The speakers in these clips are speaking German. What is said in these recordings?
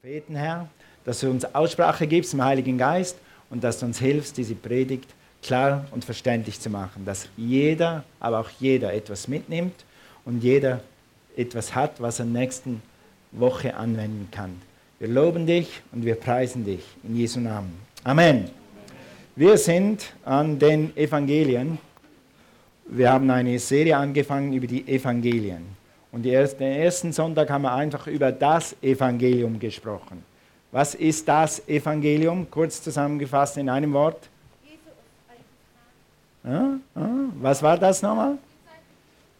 Propheten, Herr, dass du uns Aussprache gibst im Heiligen Geist und dass du uns hilfst, diese Predigt klar und verständlich zu machen, dass jeder, aber auch jeder etwas mitnimmt und jeder etwas hat, was er nächsten Woche anwenden kann. Wir loben dich und wir preisen dich in Jesu Namen. Amen. Wir sind an den Evangelien. Wir haben eine Serie angefangen über die Evangelien. Und den ersten Sonntag haben wir einfach über das Evangelium gesprochen. Was ist das Evangelium? Kurz zusammengefasst in einem Wort. Ja, ja. Was war das nochmal?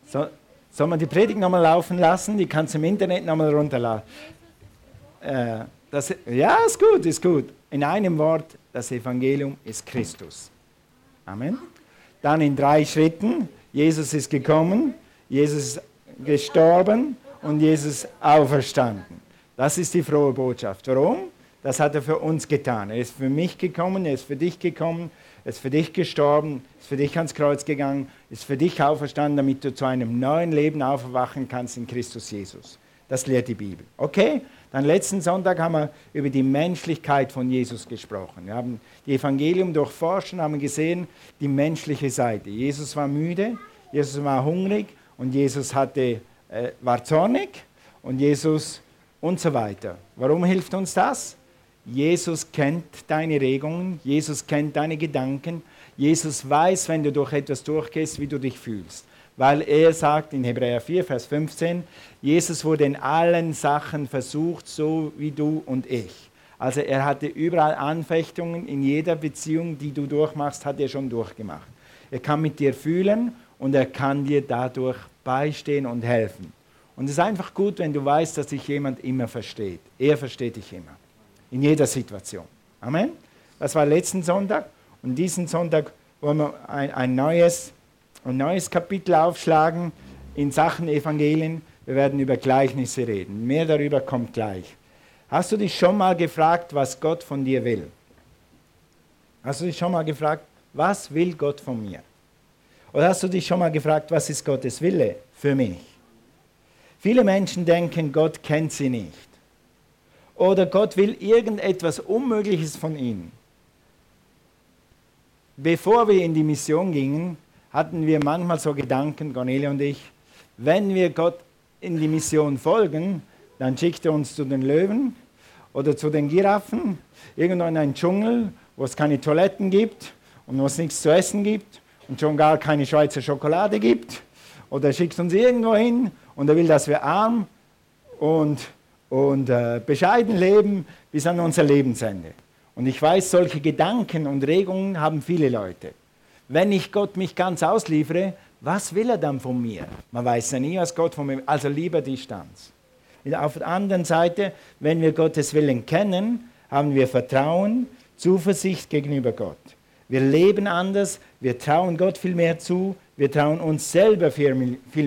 So, soll man die Predigt nochmal laufen lassen? Die kannst du im Internet nochmal runterladen. Äh, das, ja, ist gut, ist gut. In einem Wort, das Evangelium ist Christus. Amen. Dann in drei Schritten. Jesus ist gekommen, Jesus ist gestorben und Jesus auferstanden. Das ist die frohe Botschaft. Warum? Das hat er für uns getan. Er ist für mich gekommen, er ist für dich gekommen, er ist für dich gestorben, ist für dich ans Kreuz gegangen, ist für dich auferstanden, damit du zu einem neuen Leben aufwachen kannst in Christus Jesus. Das lehrt die Bibel. Okay? Dann letzten Sonntag haben wir über die Menschlichkeit von Jesus gesprochen. Wir haben die Evangelium durchforscht und haben gesehen, die menschliche Seite. Jesus war müde, Jesus war hungrig, und Jesus hatte, äh, war zornig und Jesus und so weiter. Warum hilft uns das? Jesus kennt deine Regungen, Jesus kennt deine Gedanken, Jesus weiß, wenn du durch etwas durchgehst, wie du dich fühlst. Weil er sagt in Hebräer 4, Vers 15, Jesus wurde in allen Sachen versucht, so wie du und ich. Also er hatte überall Anfechtungen, in jeder Beziehung, die du durchmachst, hat er schon durchgemacht. Er kann mit dir fühlen und er kann dir dadurch beistehen und helfen. Und es ist einfach gut, wenn du weißt, dass dich jemand immer versteht. Er versteht dich immer. In jeder Situation. Amen. Das war letzten Sonntag. Und diesen Sonntag wollen wir ein, ein, neues, ein neues Kapitel aufschlagen in Sachen Evangelien. Wir werden über Gleichnisse reden. Mehr darüber kommt gleich. Hast du dich schon mal gefragt, was Gott von dir will? Hast du dich schon mal gefragt, was will Gott von mir? Oder hast du dich schon mal gefragt, was ist Gottes Wille für mich? Viele Menschen denken, Gott kennt sie nicht. Oder Gott will irgendetwas Unmögliches von ihnen. Bevor wir in die Mission gingen, hatten wir manchmal so Gedanken, Cornelia und ich, wenn wir Gott in die Mission folgen, dann schickt er uns zu den Löwen oder zu den Giraffen, irgendwo in einen Dschungel, wo es keine Toiletten gibt und wo es nichts zu essen gibt und schon gar keine Schweizer Schokolade gibt. Oder er schickt uns irgendwo hin und er will, dass wir arm und, und äh, bescheiden leben bis an unser Lebensende. Und ich weiß, solche Gedanken und Regungen haben viele Leute. Wenn ich Gott mich ganz ausliefere, was will er dann von mir? Man weiß ja nie, was Gott von mir will. Also lieber Distanz. Auf der anderen Seite, wenn wir Gottes Willen kennen, haben wir Vertrauen, Zuversicht gegenüber Gott. Wir leben anders, wir trauen Gott viel mehr zu, wir trauen uns selber viel,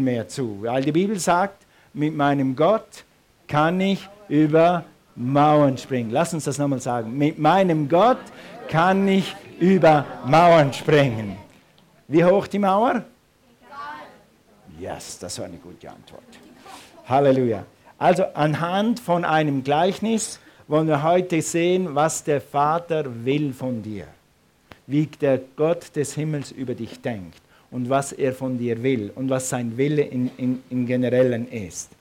mehr zu. Weil die Bibel sagt, mit meinem Gott kann ich über Mauern springen. Lass uns das nochmal sagen. Mit meinem Gott kann ich über Mauern springen. Wie hoch die Mauer? Yes, das war eine gute Antwort. Halleluja. Also anhand von einem Gleichnis wollen wir heute sehen, was der Vater will von dir wie der Gott des Himmels über dich denkt und was er von dir will und was sein Wille in, in, im Generellen ist.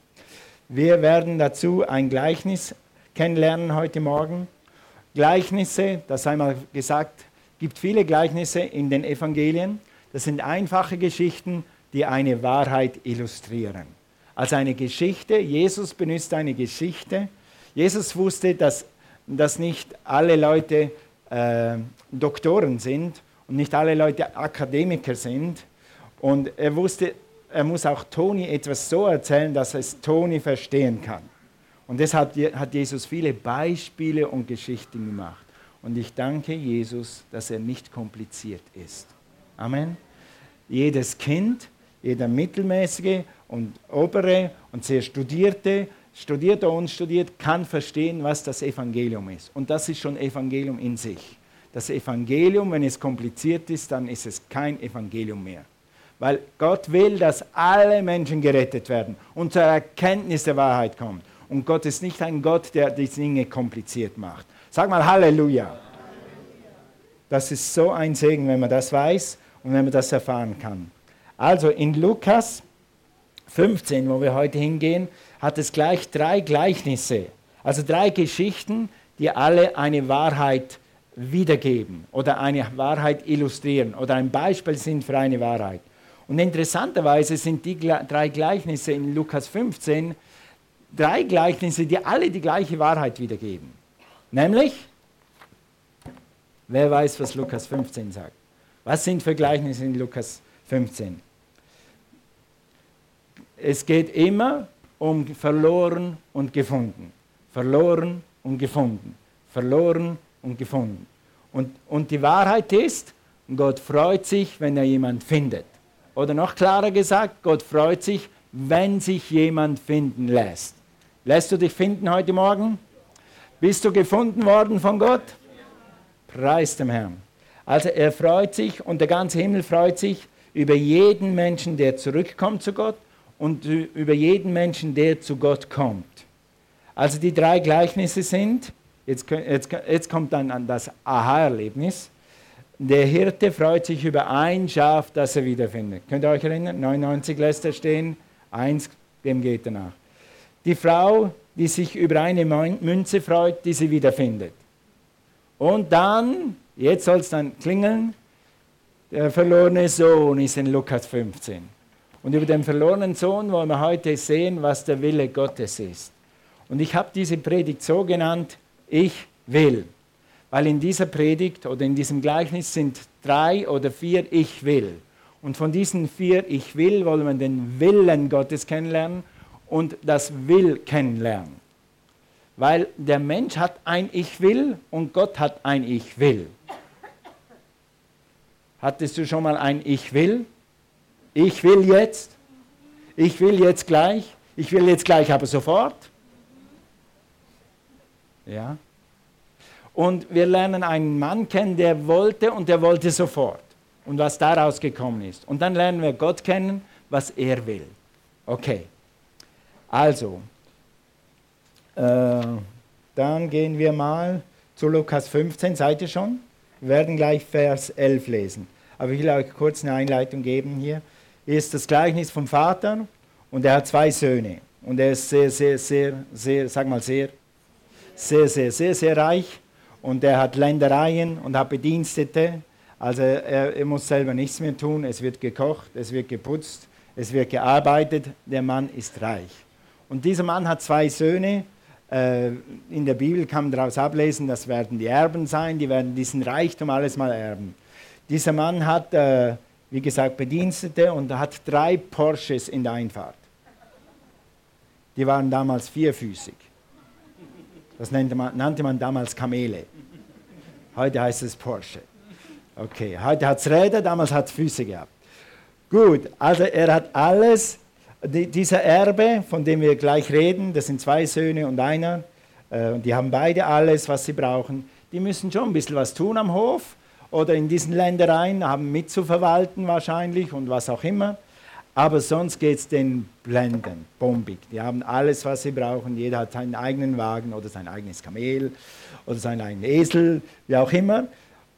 Wir werden dazu ein Gleichnis kennenlernen heute Morgen. Gleichnisse, das einmal gesagt, gibt viele Gleichnisse in den Evangelien. Das sind einfache Geschichten, die eine Wahrheit illustrieren. Also eine Geschichte, Jesus benutzt eine Geschichte. Jesus wusste, dass, dass nicht alle Leute äh, Doktoren sind und nicht alle Leute Akademiker sind. Und er wusste, er muss auch Toni etwas so erzählen, dass es Toni verstehen kann. Und deshalb hat Jesus viele Beispiele und Geschichten gemacht. Und ich danke Jesus, dass er nicht kompliziert ist. Amen. Jedes Kind, jeder mittelmäßige und obere und sehr studierte, studiert oder unstudiert, kann verstehen, was das Evangelium ist. Und das ist schon Evangelium in sich. Das Evangelium, wenn es kompliziert ist, dann ist es kein Evangelium mehr. Weil Gott will, dass alle Menschen gerettet werden und zur Erkenntnis der Wahrheit kommen. Und Gott ist nicht ein Gott, der die Dinge kompliziert macht. Sag mal Halleluja. Das ist so ein Segen, wenn man das weiß und wenn man das erfahren kann. Also in Lukas 15, wo wir heute hingehen, hat es gleich drei Gleichnisse, also drei Geschichten, die alle eine Wahrheit wiedergeben oder eine Wahrheit illustrieren oder ein Beispiel sind für eine Wahrheit. Und interessanterweise sind die drei Gleichnisse in Lukas 15 drei Gleichnisse, die alle die gleiche Wahrheit wiedergeben. Nämlich, wer weiß, was Lukas 15 sagt? Was sind für Gleichnisse in Lukas 15? Es geht immer um verloren und gefunden. Verloren und gefunden. Verloren und gefunden. Und, und die Wahrheit ist, Gott freut sich, wenn er jemand findet. Oder noch klarer gesagt, Gott freut sich, wenn sich jemand finden lässt. Lässt du dich finden heute Morgen? Bist du gefunden worden von Gott? Preis dem Herrn. Also er freut sich und der ganze Himmel freut sich über jeden Menschen, der zurückkommt zu Gott und über jeden Menschen, der zu Gott kommt. Also die drei Gleichnisse sind, jetzt, jetzt, jetzt kommt dann das Aha-Erlebnis, der Hirte freut sich über ein Schaf, das er wiederfindet. Könnt ihr euch erinnern? 99 lässt er stehen, eins, dem geht er nach. Die Frau, die sich über eine Münze freut, die sie wiederfindet. Und dann, jetzt soll es dann klingeln, der verlorene Sohn ist in Lukas 15. Und über den verlorenen Sohn wollen wir heute sehen, was der Wille Gottes ist. Und ich habe diese Predigt so genannt, ich will weil in dieser Predigt oder in diesem Gleichnis sind drei oder vier Ich will. Und von diesen vier Ich will wollen wir den Willen Gottes kennenlernen und das Will kennenlernen. Weil der Mensch hat ein Ich will und Gott hat ein Ich will. Hattest du schon mal ein Ich will? Ich will jetzt. Ich will jetzt gleich. Ich will jetzt gleich, aber sofort. Ja. Und wir lernen einen Mann kennen, der wollte und der wollte sofort. Und was daraus gekommen ist. Und dann lernen wir Gott kennen, was er will. Okay. Also, äh, dann gehen wir mal zu Lukas 15. Seid ihr schon? Wir werden gleich Vers 11 lesen. Aber ich will euch kurz eine Einleitung geben hier. Ist das Gleichnis vom Vater und er hat zwei Söhne. Und er ist sehr, sehr, sehr, sehr, sag mal sehr, sehr, sehr, sehr, sehr reich und er hat Ländereien und hat Bedienstete. Also er, er, muss selber nichts mehr tun. Es wird gekocht, es wird geputzt, es wird gearbeitet. Der Mann ist reich. Und dieser Mann hat zwei Söhne. Äh, in der Bibel kann man daraus ablesen, das werden die Erben sein, die werden diesen Reichtum alles mal erben. Dieser Mann hat, äh, wie gesagt, Bedienstete und hat drei Porsches in der Einfahrt. Die waren damals vierfüßig. Das nannte man, nannte man damals Kamele. Heute heißt es Porsche. Okay, heute hat es Räder, damals hat es Füße gehabt. Gut, also er hat alles, die, dieser Erbe, von dem wir gleich reden, das sind zwei Söhne und einer, äh, die haben beide alles, was sie brauchen. Die müssen schon ein bisschen was tun am Hof oder in diesen Ländereien, haben mitzuverwalten wahrscheinlich und was auch immer. Aber sonst geht es den blenden, bombig. Die haben alles, was sie brauchen. Jeder hat seinen eigenen Wagen oder sein eigenes Kamel oder seinen eigenen Esel, wie auch immer.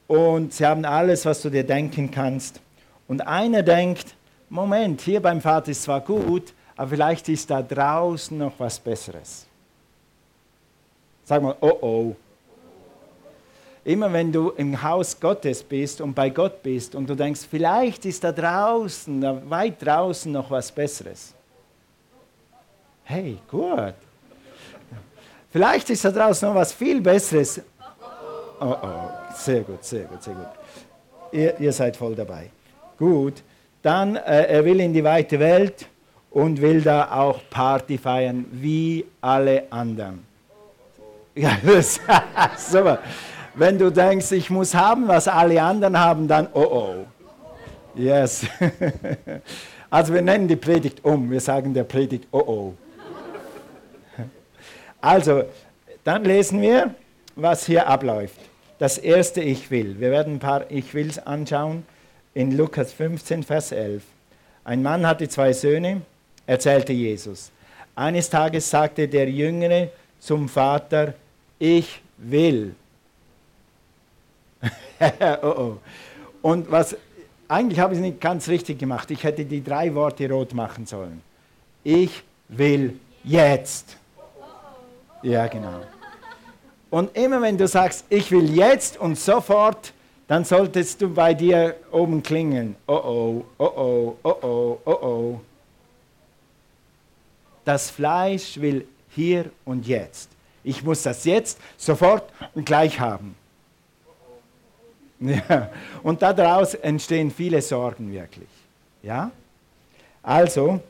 Und sie haben alles, was du dir denken kannst. Und einer denkt, Moment, hier beim Vater ist zwar gut, aber vielleicht ist da draußen noch was Besseres. Sag mal, oh oh, immer wenn du im Haus Gottes bist und bei Gott bist und du denkst, vielleicht ist da draußen, weit draußen noch was Besseres. Hey, gut. Vielleicht ist da draußen noch was viel Besseres. Oh, oh, sehr gut, sehr gut, sehr gut. Ihr, ihr seid voll dabei. Gut, dann, äh, er will in die weite Welt und will da auch Party feiern, wie alle anderen. Ja, das, super. Wenn du denkst, ich muss haben, was alle anderen haben, dann oh oh. Yes. Also wir nennen die Predigt um. Wir sagen der Predigt oh oh. Also, dann lesen wir, was hier abläuft. Das erste Ich will. Wir werden ein paar Ich wills anschauen in Lukas 15, Vers 11. Ein Mann hatte zwei Söhne, erzählte Jesus. Eines Tages sagte der Jüngere zum Vater, ich will. oh, oh. Und was, eigentlich habe ich es nicht ganz richtig gemacht. Ich hätte die drei Worte rot machen sollen. Ich will jetzt. Ja, genau. Und immer wenn du sagst, ich will jetzt und sofort, dann solltest du bei dir oben klingeln. Oh oh, oh oh, oh oh, oh oh. Das Fleisch will hier und jetzt. Ich muss das jetzt, sofort und gleich haben. Ja. Und daraus entstehen viele Sorgen wirklich. Ja? Also,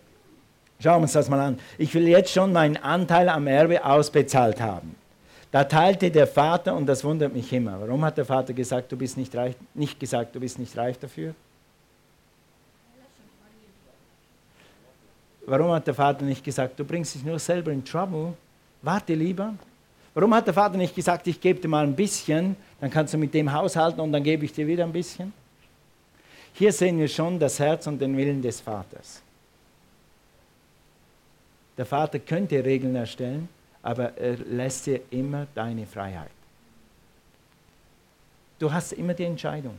schauen wir uns das mal an. Ich will jetzt schon meinen Anteil am Erbe ausbezahlt haben. Da teilte der Vater, und das wundert mich immer, warum hat der Vater gesagt, du bist nicht reich, nicht gesagt, du bist nicht reif dafür? Warum hat der Vater nicht gesagt, du bringst dich nur selber in Trouble? Warte lieber. Warum hat der Vater nicht gesagt, ich gebe dir mal ein bisschen, dann kannst du mit dem haushalten und dann gebe ich dir wieder ein bisschen? Hier sehen wir schon das Herz und den Willen des Vaters. Der Vater könnte Regeln erstellen, aber er lässt dir immer deine Freiheit. Du hast immer die Entscheidung.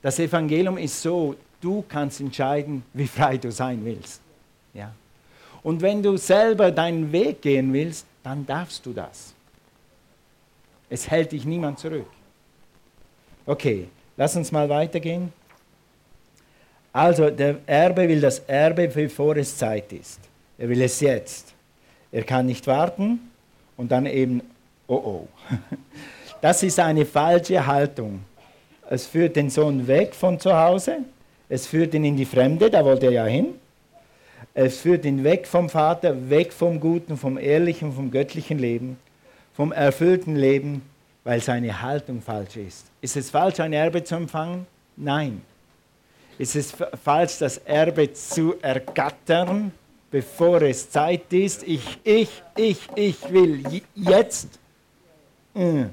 Das Evangelium ist so, du kannst entscheiden, wie frei du sein willst. Ja? Und wenn du selber deinen Weg gehen willst, dann darfst du das. Es hält dich niemand zurück. Okay, lass uns mal weitergehen. Also, der Erbe will das Erbe, bevor es Zeit ist. Er will es jetzt. Er kann nicht warten und dann eben, oh oh. Das ist eine falsche Haltung. Es führt den Sohn weg von zu Hause, es führt ihn in die Fremde, da wollte er ja hin. Es führt ihn weg vom Vater, weg vom guten, vom ehrlichen, vom göttlichen Leben, vom erfüllten Leben, weil seine Haltung falsch ist. Ist es falsch, ein Erbe zu empfangen? Nein. Ist es falsch, das Erbe zu ergattern? bevor es Zeit ist. Ich, ich, ich, ich will jetzt. Hm.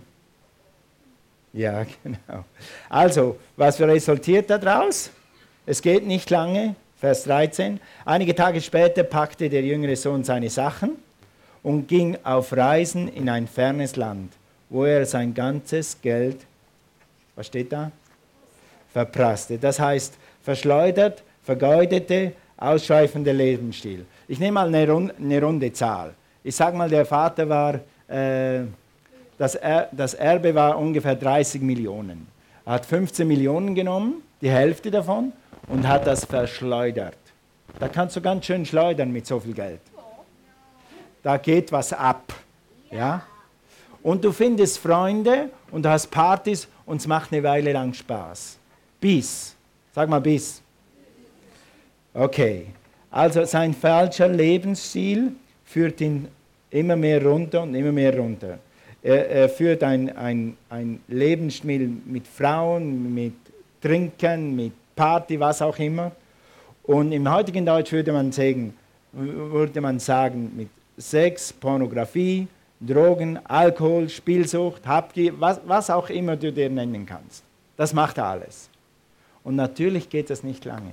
Ja, genau. Also, was resultiert daraus? Es geht nicht lange, Vers 13. Einige Tage später packte der jüngere Sohn seine Sachen und ging auf Reisen in ein fernes Land, wo er sein ganzes Geld, was steht da? Verprasste. Das heißt, verschleudert, vergeudete, ausschweifender Lebensstil. Ich nehme mal eine, Runde, eine runde Zahl. Ich sage mal, der Vater war, äh, das, er, das Erbe war ungefähr 30 Millionen. Er hat 15 Millionen genommen, die Hälfte davon, und hat das verschleudert. Da kannst du ganz schön schleudern mit so viel Geld. Da geht was ab. Ja? Und du findest Freunde und du hast Partys und es macht eine Weile lang Spaß. Bis. Sag mal bis. Okay. Also sein falscher Lebensstil führt ihn immer mehr runter und immer mehr runter. Er, er führt ein, ein, ein Lebensstil mit Frauen, mit Trinken, mit Party, was auch immer. Und im heutigen Deutsch würde man sagen, würde man sagen mit Sex, Pornografie, Drogen, Alkohol, Spielsucht, Habgier, was, was auch immer du dir nennen kannst. Das macht alles. Und natürlich geht das nicht lange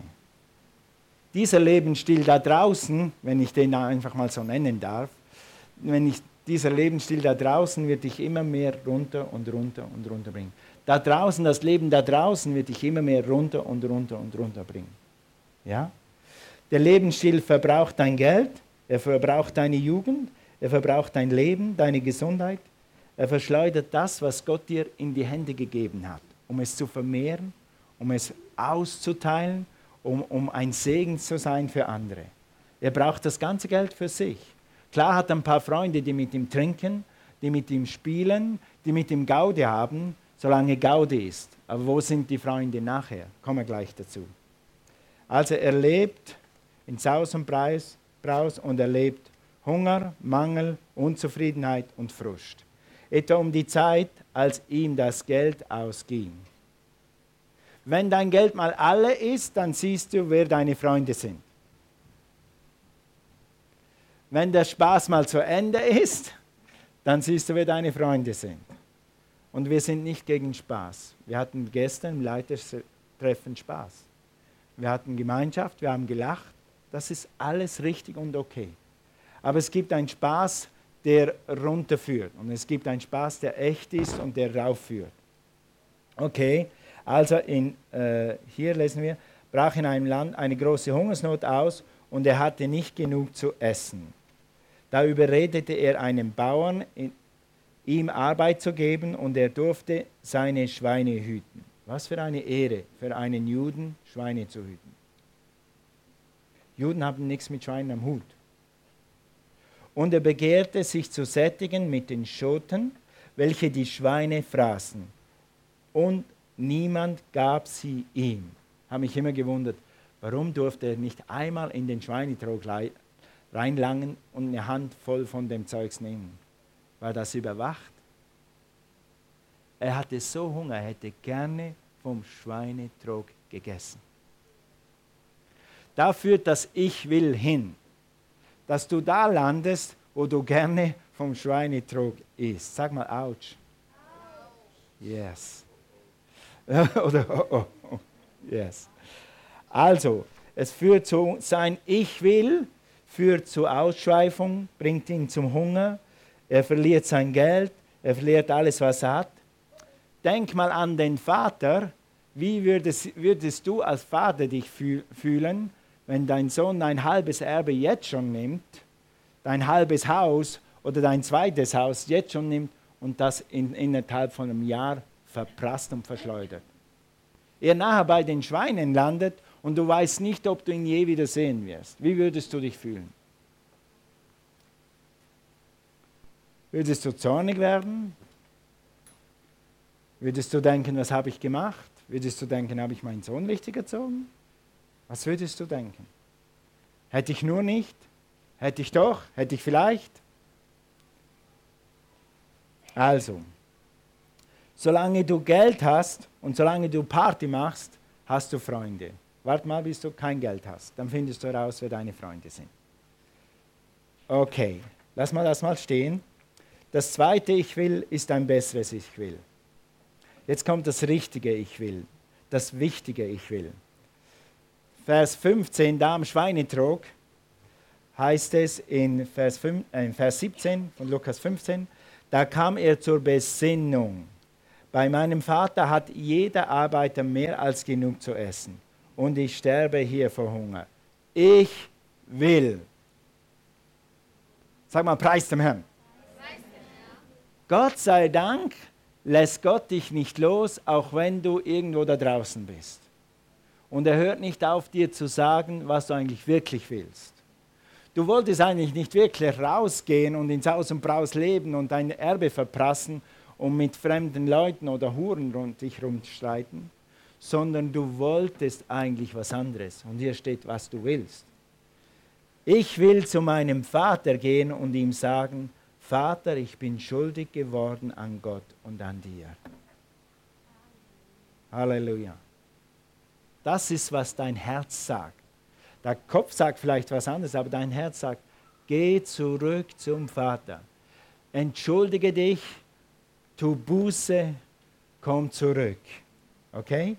dieser Lebensstil da draußen, wenn ich den einfach mal so nennen darf, wenn ich, dieser Lebensstil da draußen wird dich immer mehr runter und runter und runter bringen. Da draußen, das Leben da draußen wird dich immer mehr runter und runter und runter bringen. Ja? Der Lebensstil verbraucht dein Geld, er verbraucht deine Jugend, er verbraucht dein Leben, deine Gesundheit. Er verschleudert das, was Gott dir in die Hände gegeben hat, um es zu vermehren, um es auszuteilen um, um ein Segen zu sein für andere. Er braucht das ganze Geld für sich. Klar hat er ein paar Freunde, die mit ihm trinken, die mit ihm spielen, die mit ihm Gaude haben, solange Gaude ist. Aber wo sind die Freunde nachher? Kommen wir gleich dazu. Also er lebt in Saus und Preis, Braus und er lebt Hunger, Mangel, Unzufriedenheit und Frust. Etwa um die Zeit, als ihm das Geld ausging. Wenn dein Geld mal alle ist, dann siehst du, wer deine Freunde sind. Wenn der Spaß mal zu Ende ist, dann siehst du, wer deine Freunde sind. Und wir sind nicht gegen Spaß. Wir hatten gestern im Leitertreffen Spaß. Wir hatten Gemeinschaft, wir haben gelacht. Das ist alles richtig und okay. Aber es gibt einen Spaß, der runterführt. Und es gibt einen Spaß, der echt ist und der raufführt. Okay, also in, äh, hier lesen wir, brach in einem Land eine große Hungersnot aus und er hatte nicht genug zu essen. Da überredete er einen Bauern, ihm Arbeit zu geben und er durfte seine Schweine hüten. Was für eine Ehre für einen Juden, Schweine zu hüten. Juden haben nichts mit Schweinen am Hut. Und er begehrte sich zu sättigen mit den Schoten, welche die Schweine fraßen. Und niemand gab sie ihm. Habe mich immer gewundert, warum durfte er nicht einmal in den Schweinetrog reinlangen und eine Hand voll von dem Zeugs nehmen? War das überwacht? Er hatte so Hunger, er hätte gerne vom Schweinetrog gegessen. Da führt das Ich will hin, dass du da landest, wo du gerne vom Schweinetrog isst. Sag mal, ouch. Yes. Oder oh, oh, oh. Yes. Also, es führt zu sein Ich will, führt zur Ausschweifung, bringt ihn zum Hunger, er verliert sein Geld, er verliert alles, was er hat. Denk mal an den Vater. Wie würdest, würdest du als Vater dich fühlen, wenn dein Sohn dein halbes Erbe jetzt schon nimmt, dein halbes Haus oder dein zweites Haus jetzt schon nimmt und das in, innerhalb von einem Jahr verprasst und verschleudert? Er nachher bei den Schweinen landet und du weißt nicht, ob du ihn je wieder sehen wirst. Wie würdest du dich fühlen? Würdest du zornig werden? Würdest du denken, was habe ich gemacht? Würdest du denken, habe ich meinen Sohn richtig erzogen? Was würdest du denken? Hätte ich nur nicht? Hätte ich doch? Hätte ich vielleicht? Also, solange du Geld hast und solange du Party machst, hast du Freunde. Wart mal, bis du kein Geld hast. Dann findest du heraus, wer deine Freunde sind. Okay, lass mal das mal stehen. Das zweite Ich will ist ein besseres Ich will. Jetzt kommt das richtige Ich will, das wichtige Ich will. Vers 15, da am Schweinetrog, heißt es in Vers, 5, äh, in Vers 17 von Lukas 15, da kam er zur Besinnung. Bei meinem Vater hat jeder Arbeiter mehr als genug zu essen und ich sterbe hier vor Hunger. Ich will. Sag mal, preis dem Herrn. Gott sei Dank lässt Gott dich nicht los, auch wenn du irgendwo da draußen bist. Und er hört nicht auf, dir zu sagen, was du eigentlich wirklich willst. Du wolltest eigentlich nicht wirklich rausgehen und ins Haus und Braus leben und dein Erbe verprassen und mit fremden Leuten oder Huren rund dich rumstreiten, sondern du wolltest eigentlich was anderes. Und hier steht, was du willst. Ich will zu meinem Vater gehen und ihm sagen, Vater, ich bin schuldig geworden an Gott und an dir. Halleluja. Das ist, was dein Herz sagt. Der Kopf sagt vielleicht was anderes, aber dein Herz sagt, geh zurück zum Vater. Entschuldige dich, tu Buße, komm zurück. Okay?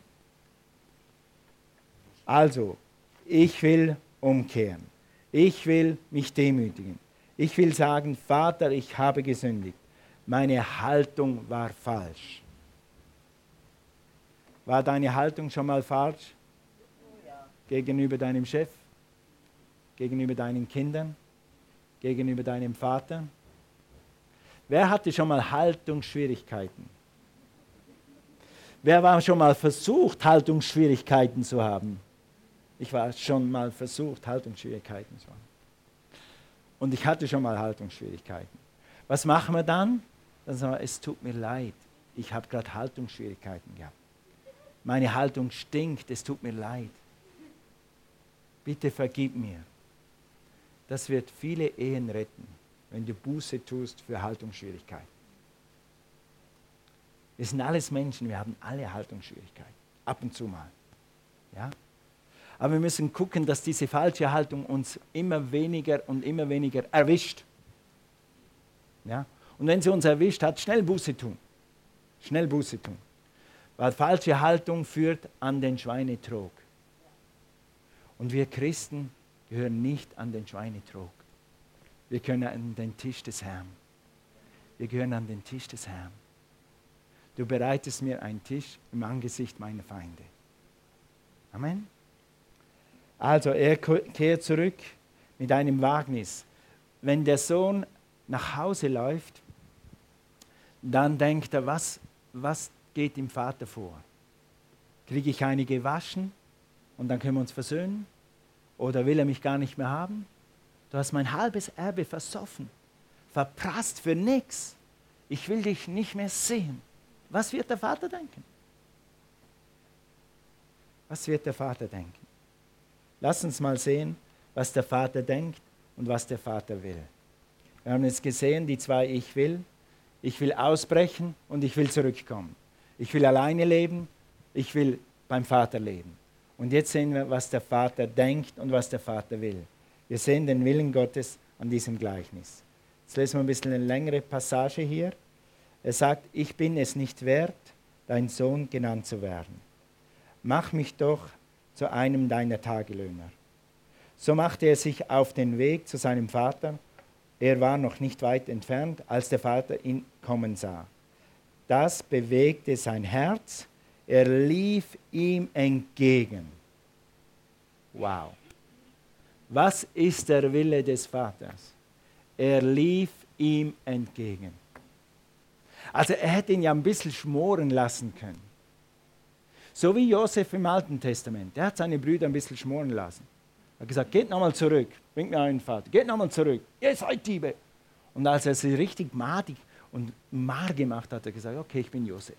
Also, ich will umkehren. Ich will mich demütigen. Ich will sagen, Vater, ich habe gesündigt. Meine Haltung war falsch. War deine Haltung schon mal falsch? Gegenüber deinem Chef? Gegenüber deinen Kindern? Gegenüber deinem Vater? Wer hatte schon mal Haltungsschwierigkeiten? Wer war schon mal versucht, Haltungsschwierigkeiten zu haben? Ich war schon mal versucht, Haltungsschwierigkeiten zu haben. Und ich hatte schon mal Haltungsschwierigkeiten. Was machen wir dann? Dann sagen wir, es tut mir leid, ich habe gerade Haltungsschwierigkeiten gehabt. Meine Haltung stinkt, es tut mir leid. Bitte vergib mir. Das wird viele Ehen retten, wenn du Buße tust für Haltungsschwierigkeiten. Wir sind alles Menschen, wir haben alle Haltungsschwierigkeiten. Ab und zu mal. Ja? Aber wir müssen gucken, dass diese falsche Haltung uns immer weniger und immer weniger erwischt. Ja? Und wenn sie uns erwischt hat, schnell Buße tun. Schnell Buße tun. Weil falsche Haltung führt an den Schweinetrog. Und wir Christen gehören nicht an den Schweinetrog. Wir gehören an den Tisch des Herrn. Wir gehören an den Tisch des Herrn. Du bereitest mir einen Tisch im Angesicht meiner Feinde. Amen. Also er kehrt zurück mit einem Wagnis. Wenn der Sohn nach Hause läuft, dann denkt er, was, was geht dem Vater vor? Kriege ich eine gewaschen und dann können wir uns versöhnen? Oder will er mich gar nicht mehr haben? Du hast mein halbes Erbe versoffen, verprasst für nichts. Ich will dich nicht mehr sehen. Was wird der Vater denken? Was wird der Vater denken? Lass uns mal sehen, was der Vater denkt und was der Vater will. Wir haben jetzt gesehen, die zwei Ich will. Ich will ausbrechen und ich will zurückkommen. Ich will alleine leben, ich will beim Vater leben. Und jetzt sehen wir, was der Vater denkt und was der Vater will. Wir sehen den Willen Gottes an diesem Gleichnis. Jetzt lesen wir ein bisschen eine längere Passage hier. Er sagt, ich bin es nicht wert, dein Sohn genannt zu werden. Mach mich doch zu einem deiner Tagelöhner. So machte er sich auf den Weg zu seinem Vater. Er war noch nicht weit entfernt, als der Vater ihn kommen sah. Das bewegte sein Herz. Er lief ihm entgegen. Wow. Was ist der Wille des Vaters? Er lief ihm entgegen. Also er hätte ihn ja ein bisschen schmoren lassen können. So wie Josef im Alten Testament. Der hat seine Brüder ein bisschen schmoren lassen. Er hat gesagt, geht nochmal zurück, bringt mir einen Vater, geht nochmal zurück, ihr seid Diebe. Und als er sie richtig madig und mar gemacht hat, hat er gesagt, okay, ich bin Josef.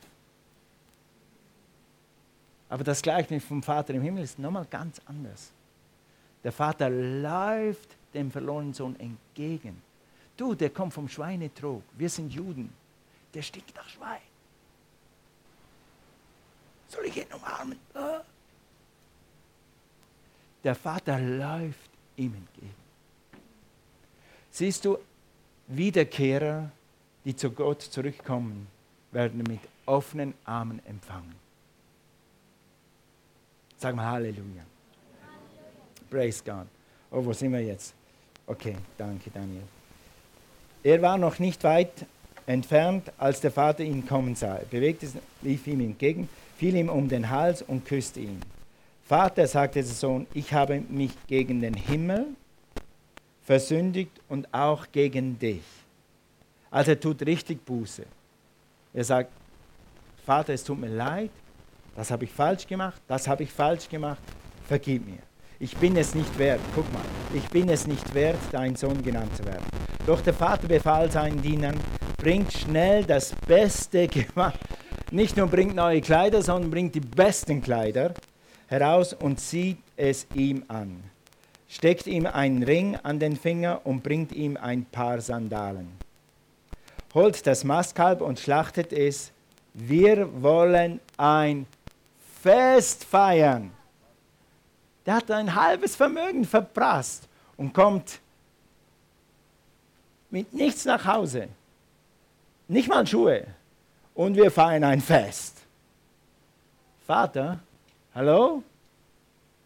Aber das Gleichnis vom Vater im Himmel ist nochmal ganz anders. Der Vater läuft dem verlorenen Sohn entgegen. Du, der kommt vom Schweinetrog. Wir sind Juden. Der stinkt nach Schwein. Soll ich ihn umarmen? Ah. Der Vater läuft ihm entgegen. Siehst du, Wiederkehrer, die zu Gott zurückkommen, werden mit offenen Armen empfangen. Sag mal Halleluja. Praise God. Oh, wo sind wir jetzt? Okay, danke Daniel. Er war noch nicht weit entfernt, als der Vater ihn kommen sah. Er bewegte lief ihm entgegen, fiel ihm um den Hals und küsste ihn. Vater, sagte der Sohn, ich habe mich gegen den Himmel versündigt und auch gegen dich. Also er tut richtig Buße. Er sagt, Vater, es tut mir leid, das habe ich falsch gemacht, das habe ich falsch gemacht, vergib mir. Ich bin es nicht wert, guck mal, ich bin es nicht wert, dein Sohn genannt zu werden. Doch der Vater befahl seinen Dienern, bringt schnell das beste Gewand, nicht nur bringt neue Kleider, sondern bringt die besten Kleider heraus und zieht es ihm an. Steckt ihm einen Ring an den Finger und bringt ihm ein paar Sandalen. Holt das Mastkalb und schlachtet es. Wir wollen ein Fest feiern. Der hat ein halbes Vermögen verprasst und kommt mit nichts nach Hause. Nicht mal Schuhe und wir feiern ein Fest. Vater, hallo?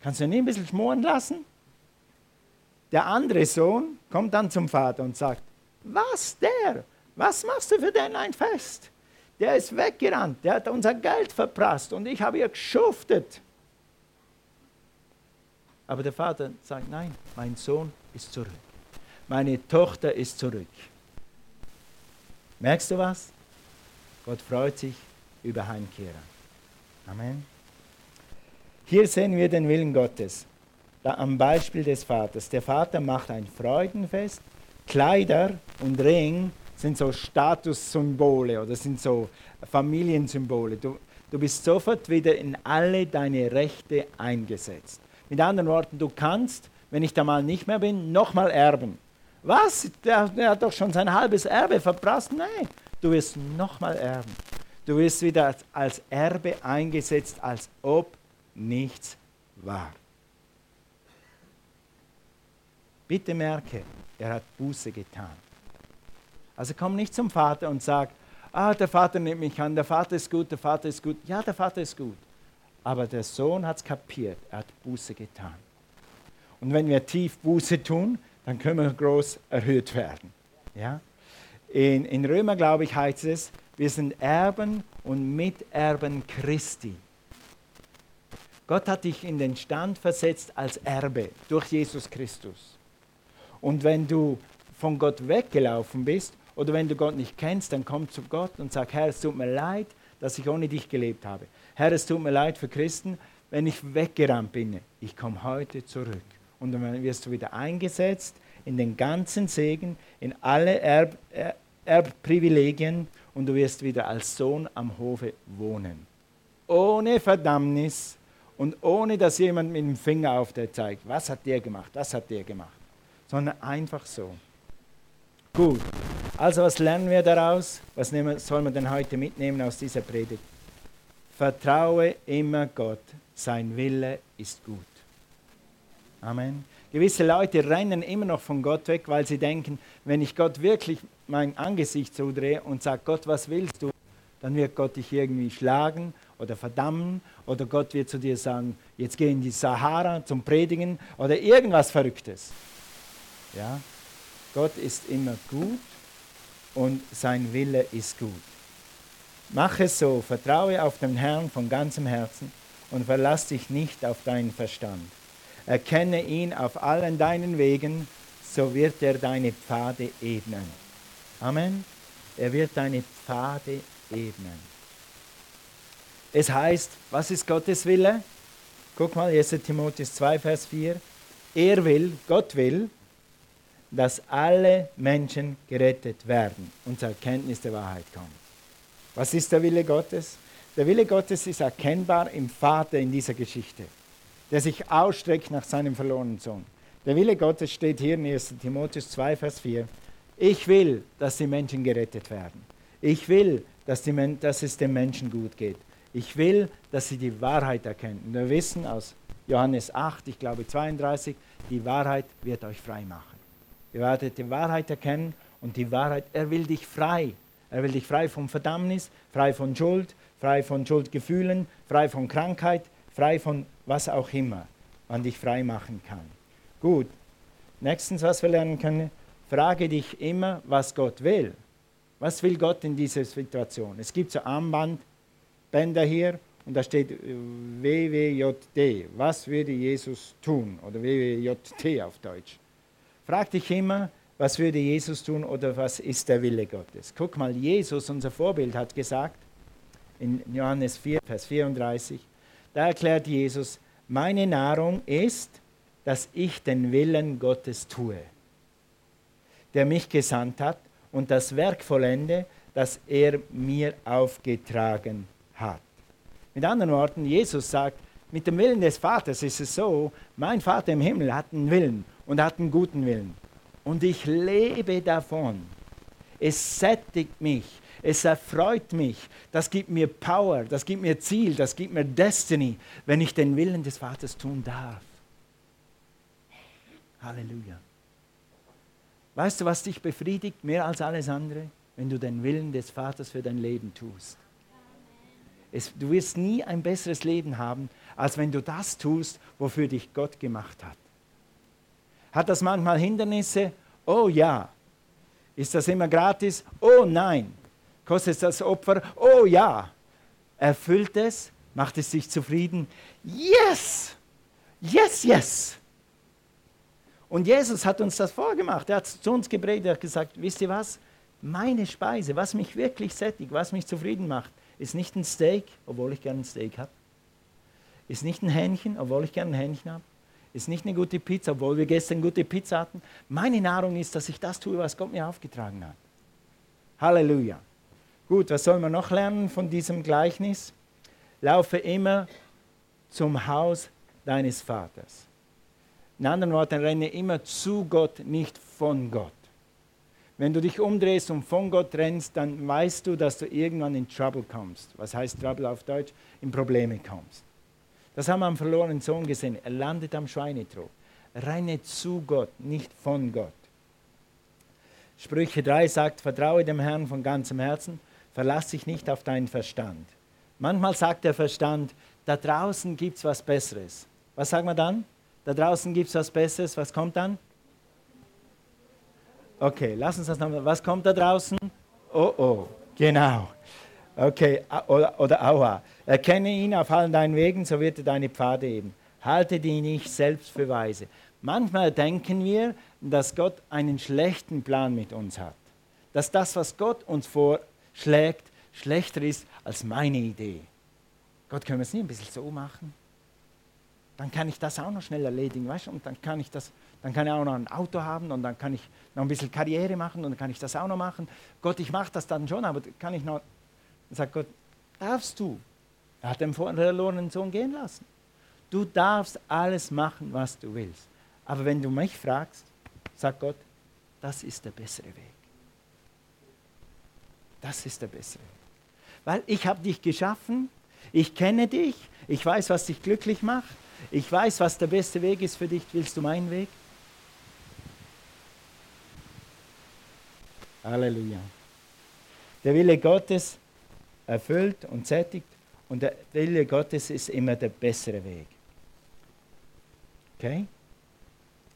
Kannst du ihn ein bisschen schmoren lassen? Der andere Sohn kommt dann zum Vater und sagt, was der? Was machst du für den ein Fest? Der ist weggerannt, der hat unser Geld verprasst und ich habe ihr geschuftet. Aber der Vater sagt, nein, mein Sohn ist zurück. Meine Tochter ist zurück. Merkst du was? Gott freut sich über Heimkehrer. Amen. Hier sehen wir den Willen Gottes da am Beispiel des Vaters. Der Vater macht ein Freudenfest. Kleider und Ring sind so Statussymbole oder sind so Familiensymbole. Du, du bist sofort wieder in alle deine Rechte eingesetzt. Mit anderen Worten, du kannst, wenn ich da mal nicht mehr bin, nochmal erben. Was? Der, der, hat doch schon sein halbes Erbe verprasst. Nein, Du wirst nochmal erben. Du wirst wieder als Erbe eingesetzt, als ob nichts war. Bitte merke, er hat Buße getan. Also komm nicht zum Vater und sag, ah, der Vater nimmt mich an, der Vater ist gut, der Vater ist gut. Ja, der Vater ist gut. Aber der Sohn hat es kapiert, er hat Buße getan. Und wenn wir tief Buße tun, dann können wir groß erhöht werden. Ja? In, in Römer, glaube ich, heißt es, wir sind Erben und Miterben Christi. Gott hat dich in den Stand versetzt als Erbe durch Jesus Christus. Und wenn du von Gott weggelaufen bist oder wenn du Gott nicht kennst, dann komm zu Gott und sag, Herr, es tut mir leid, dass ich ohne dich gelebt habe. Herr, es tut mir leid für Christen, wenn ich weggerannt bin. Ich komme heute zurück. Und dann wirst du wieder eingesetzt in den ganzen Segen, in alle Erb, Erbprivilegien und du wirst wieder als Sohn am Hofe wohnen. Ohne Verdammnis und ohne dass jemand mit dem Finger auf dir zeigt, was hat der gemacht, was hat der gemacht, sondern einfach so. Gut, also was lernen wir daraus? Was nehmen, soll man denn heute mitnehmen aus dieser Predigt? Vertraue immer Gott, sein Wille ist gut. Amen. Gewisse Leute rennen immer noch von Gott weg, weil sie denken, wenn ich Gott wirklich mein Angesicht zudrehe und sage, Gott, was willst du? Dann wird Gott dich irgendwie schlagen oder verdammen oder Gott wird zu dir sagen, jetzt geh in die Sahara zum Predigen oder irgendwas Verrücktes. Ja? Gott ist immer gut und sein Wille ist gut. Mach es so, vertraue auf den Herrn von ganzem Herzen und verlass dich nicht auf deinen Verstand. Erkenne ihn auf allen deinen Wegen, so wird er deine Pfade ebnen. Amen. Er wird deine Pfade ebnen. Es heißt, was ist Gottes Wille? Guck mal, 1 Timotheus 2, Vers 4. Er will, Gott will, dass alle Menschen gerettet werden und zur Erkenntnis der Wahrheit kommen. Was ist der Wille Gottes? Der Wille Gottes ist erkennbar im Vater in dieser Geschichte, der sich ausstreckt nach seinem verlorenen Sohn. Der Wille Gottes steht hier in 1 Timotheus 2, Vers 4. Ich will, dass die Menschen gerettet werden. Ich will, dass, die, dass es den Menschen gut geht. Ich will, dass sie die Wahrheit erkennen. Und wir wissen aus Johannes 8, ich glaube 32, die Wahrheit wird euch frei machen. Ihr werdet die Wahrheit erkennen und die Wahrheit, er will dich frei. Er will dich frei von Verdammnis, frei von Schuld, frei von Schuldgefühlen, frei von Krankheit, frei von was auch immer man dich frei machen kann. Gut, nächstens, was wir lernen können, frage dich immer, was Gott will. Was will Gott in dieser Situation? Es gibt so Armbandbänder hier und da steht äh, WWJD. Was würde Jesus tun? Oder WWJT auf Deutsch. Frag dich immer, was würde Jesus tun oder was ist der Wille Gottes? Guck mal, Jesus, unser Vorbild, hat gesagt, in Johannes 4, Vers 34, da erklärt Jesus, meine Nahrung ist, dass ich den Willen Gottes tue, der mich gesandt hat und das Werk vollende, das er mir aufgetragen hat. Mit anderen Worten, Jesus sagt, mit dem Willen des Vaters ist es so, mein Vater im Himmel hat einen Willen und hat einen guten Willen. Und ich lebe davon. Es sättigt mich, es erfreut mich, das gibt mir Power, das gibt mir Ziel, das gibt mir Destiny, wenn ich den Willen des Vaters tun darf. Halleluja. Weißt du, was dich befriedigt mehr als alles andere? Wenn du den Willen des Vaters für dein Leben tust. Es, du wirst nie ein besseres Leben haben, als wenn du das tust, wofür dich Gott gemacht hat. Hat das manchmal Hindernisse? Oh ja. Ist das immer gratis? Oh nein. Kostet das Opfer? Oh ja. Erfüllt es? Macht es dich zufrieden? Yes! Yes, yes! Und Jesus hat uns das vorgemacht. Er hat zu uns gepredigt, er hat gesagt, wisst ihr was? Meine Speise, was mich wirklich sättigt, was mich zufrieden macht, ist nicht ein Steak, obwohl ich gerne ein Steak habe. Ist nicht ein Hähnchen, obwohl ich gerne ein Hähnchen habe. Ist nicht eine gute Pizza, obwohl wir gestern gute Pizza hatten. Meine Nahrung ist, dass ich das tue, was Gott mir aufgetragen hat. Halleluja. Gut, was soll man noch lernen von diesem Gleichnis? Laufe immer zum Haus deines Vaters. In anderen Worten, renne immer zu Gott, nicht von Gott. Wenn du dich umdrehst und von Gott rennst, dann weißt du, dass du irgendwann in Trouble kommst. Was heißt Trouble auf Deutsch? In Probleme kommst. Das haben wir am verlorenen Sohn gesehen. Er landet am Schweinetrog. Renne zu Gott, nicht von Gott. Sprüche 3 sagt, vertraue dem Herrn von ganzem Herzen, verlass dich nicht auf deinen Verstand. Manchmal sagt der Verstand, da draußen gibt es was Besseres. Was sagen wir dann? Da draußen gibt es was Besseres. Was kommt dann? Okay, lass uns das nochmal. Was kommt da draußen? Oh, oh, genau. Okay, oder, oder aua. Erkenne ihn auf allen deinen Wegen, so wird er deine Pfade eben. Halte die nicht selbst für weise. Manchmal denken wir, dass Gott einen schlechten Plan mit uns hat. Dass das, was Gott uns vorschlägt, schlechter ist als meine Idee. Gott, können wir es nicht ein bisschen so machen? Dann kann ich das auch noch schnell erledigen, weißt du? Und dann kann ich das, dann kann ich auch noch ein Auto haben und dann kann ich noch ein bisschen Karriere machen und dann kann ich das auch noch machen. Gott, ich mache das dann schon, aber kann ich noch dann sagt Gott, darfst du. Er hat den verlorenen Sohn gehen lassen. Du darfst alles machen, was du willst. Aber wenn du mich fragst, sagt Gott, das ist der bessere Weg. Das ist der bessere. Weil ich habe dich geschaffen, ich kenne dich, ich weiß, was dich glücklich macht, ich weiß, was der beste Weg ist für dich. Willst du meinen Weg? Halleluja. Der Wille Gottes erfüllt und sättigt. Und der Wille Gottes ist immer der bessere Weg. Okay?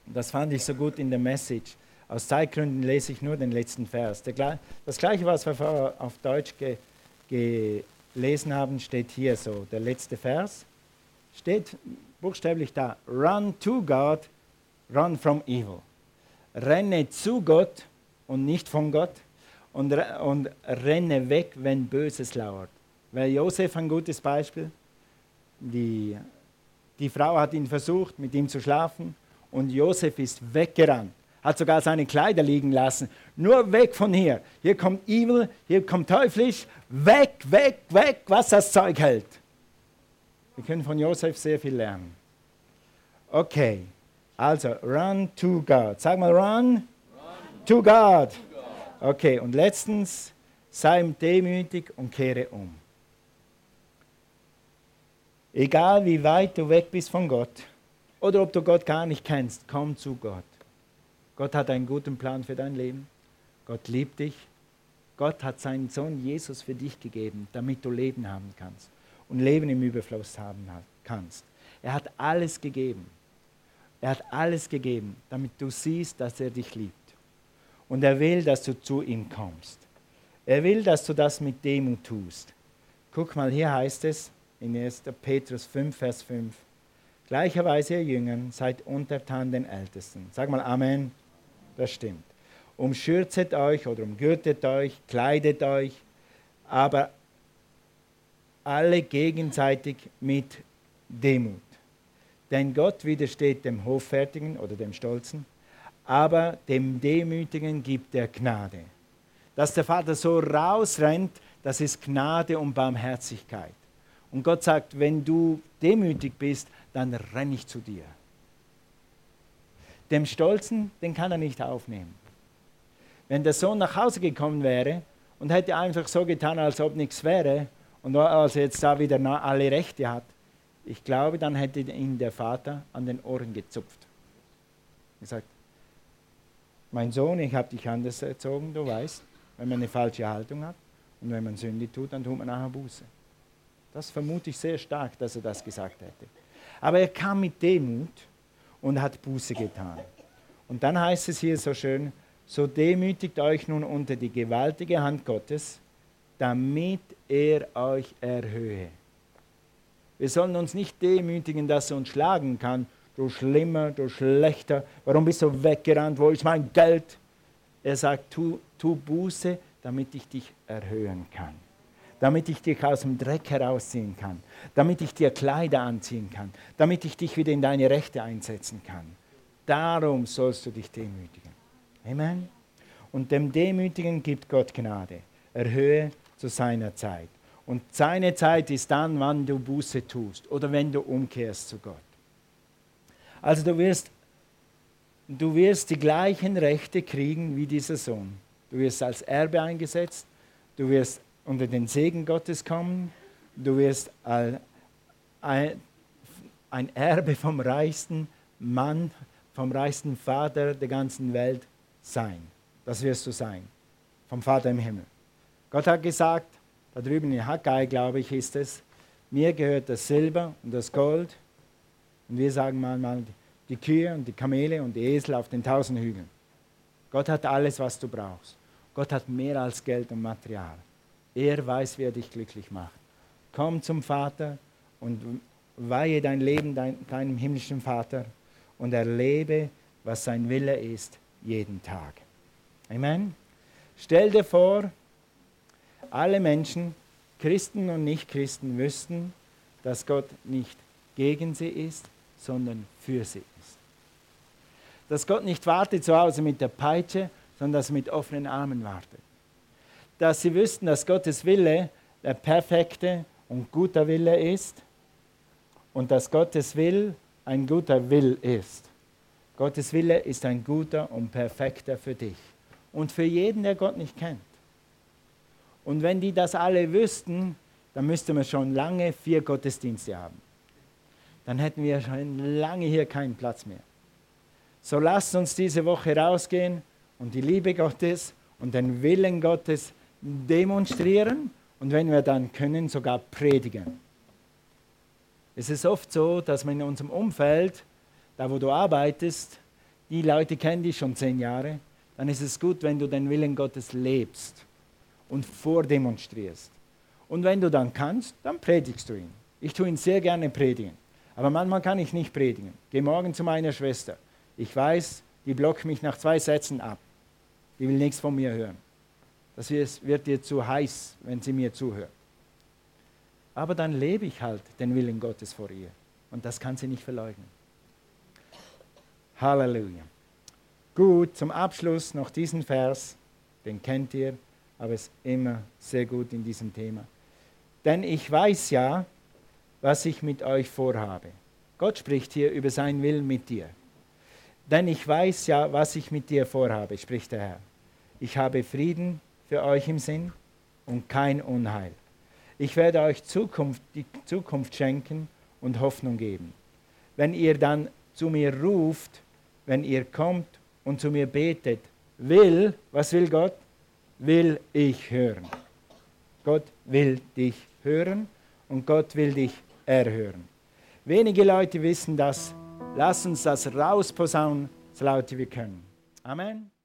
Das fand ich so gut in der Message. Aus Zeitgründen lese ich nur den letzten Vers. Das gleiche, was wir vorher auf Deutsch ge gelesen haben, steht hier so. Der letzte Vers steht buchstäblich da. Run to God, run from evil. Renne zu Gott und nicht von Gott und, und renne weg, wenn Böses lauert. Weil Josef ein gutes Beispiel. Die, die Frau hat ihn versucht, mit ihm zu schlafen und Josef ist weggerannt. Hat sogar seine Kleider liegen lassen. Nur weg von hier. Hier kommt Evil, hier kommt teuflisch. Weg, weg, weg, was das Zeug hält. Wir können von Josef sehr viel lernen. Okay, also run to God. Sag mal run, run. to God. Okay, und letztens, sei demütig und kehre um. Egal wie weit du weg bist von Gott oder ob du Gott gar nicht kennst, komm zu Gott. Gott hat einen guten Plan für dein Leben. Gott liebt dich. Gott hat seinen Sohn Jesus für dich gegeben, damit du Leben haben kannst und Leben im Überfluss haben kannst. Er hat alles gegeben. Er hat alles gegeben, damit du siehst, dass er dich liebt. Und er will, dass du zu ihm kommst. Er will, dass du das mit Demut tust. Guck mal, hier heißt es in 1. Petrus 5, Vers 5. Gleicherweise, ihr Jüngern, seid untertan den Ältesten. Sag mal Amen. Das stimmt. Umschürzet euch oder umgürtet euch, kleidet euch, aber alle gegenseitig mit Demut. Denn Gott widersteht dem Hoffärtigen oder dem Stolzen aber dem Demütigen gibt er Gnade. Dass der Vater so rausrennt, das ist Gnade und Barmherzigkeit. Und Gott sagt, wenn du demütig bist, dann renne ich zu dir. Dem Stolzen, den kann er nicht aufnehmen. Wenn der Sohn nach Hause gekommen wäre und hätte einfach so getan, als ob nichts wäre und als er jetzt da wieder alle Rechte hat, ich glaube, dann hätte ihn der Vater an den Ohren gezupft. Gesagt, mein Sohn, ich habe dich anders erzogen, du weißt, wenn man eine falsche Haltung hat und wenn man Sünde tut, dann tut man nachher Buße. Das vermute ich sehr stark, dass er das gesagt hätte. Aber er kam mit Demut und hat Buße getan. Und dann heißt es hier so schön, so demütigt euch nun unter die gewaltige Hand Gottes, damit er euch erhöhe. Wir sollen uns nicht demütigen, dass er uns schlagen kann, du Schlimmer, du Schlechter, warum bist du weggerannt, wo ist mein Geld? Er sagt, tu, tu Buße, damit ich dich erhöhen kann, damit ich dich aus dem Dreck herausziehen kann, damit ich dir Kleider anziehen kann, damit ich dich wieder in deine Rechte einsetzen kann. Darum sollst du dich demütigen. Amen. Und dem Demütigen gibt Gott Gnade. Erhöhe zu seiner Zeit. Und seine Zeit ist dann, wann du Buße tust oder wenn du umkehrst zu Gott. Also du wirst, du wirst die gleichen Rechte kriegen wie dieser Sohn. Du wirst als Erbe eingesetzt, du wirst unter den Segen Gottes kommen, du wirst ein Erbe vom reichsten Mann, vom reichsten Vater der ganzen Welt sein. Das wirst du sein, vom Vater im Himmel. Gott hat gesagt, da drüben in Haggai, glaube ich, ist es, mir gehört das Silber und das Gold und wir sagen manchmal die Kühe und die Kamele und die Esel auf den tausend Hügeln. Gott hat alles, was du brauchst. Gott hat mehr als Geld und Material. Er weiß, wie er dich glücklich macht. Komm zum Vater und weihe dein Leben dein, deinem himmlischen Vater und erlebe, was sein Wille ist, jeden Tag. Amen. Stell dir vor, alle Menschen, Christen und Nichtchristen, wüssten, dass Gott nicht gegen sie ist, sondern für sie ist. Dass Gott nicht wartet zu Hause mit der Peitsche, sondern dass er mit offenen Armen wartet. Dass sie wüssten, dass Gottes Wille der perfekte und guter Wille ist und dass Gottes Will ein guter Will ist. Gottes Wille ist ein guter und perfekter für dich und für jeden, der Gott nicht kennt. Und wenn die das alle wüssten, dann müsste man schon lange vier Gottesdienste haben. Dann hätten wir schon lange hier keinen Platz mehr. So lasst uns diese Woche rausgehen und die Liebe Gottes und den Willen Gottes demonstrieren und wenn wir dann können, sogar predigen. Es ist oft so, dass man in unserem Umfeld, da wo du arbeitest, die Leute kennen dich schon zehn Jahre, dann ist es gut, wenn du den Willen Gottes lebst und vordemonstrierst. Und wenn du dann kannst, dann predigst du ihn. Ich tue ihn sehr gerne predigen. Aber manchmal kann ich nicht predigen. Geh morgen zu meiner Schwester. Ich weiß, die blockt mich nach zwei Sätzen ab. Die will nichts von mir hören. Das wird ihr zu heiß, wenn sie mir zuhört. Aber dann lebe ich halt den Willen Gottes vor ihr. Und das kann sie nicht verleugnen. Halleluja. Gut, zum Abschluss noch diesen Vers, den kennt ihr, aber es ist immer sehr gut in diesem Thema. Denn ich weiß ja, was ich mit euch vorhabe. Gott spricht hier über seinen Willen mit dir. Denn ich weiß ja, was ich mit dir vorhabe, spricht der Herr. Ich habe Frieden für euch im Sinn und kein Unheil. Ich werde euch Zukunft, die Zukunft schenken und Hoffnung geben. Wenn ihr dann zu mir ruft, wenn ihr kommt und zu mir betet, will, was will Gott? Will ich hören. Gott will dich hören und Gott will dich erhören. Wenige Leute wissen das. Lass uns das rausposaunen, so laut wir können. Amen.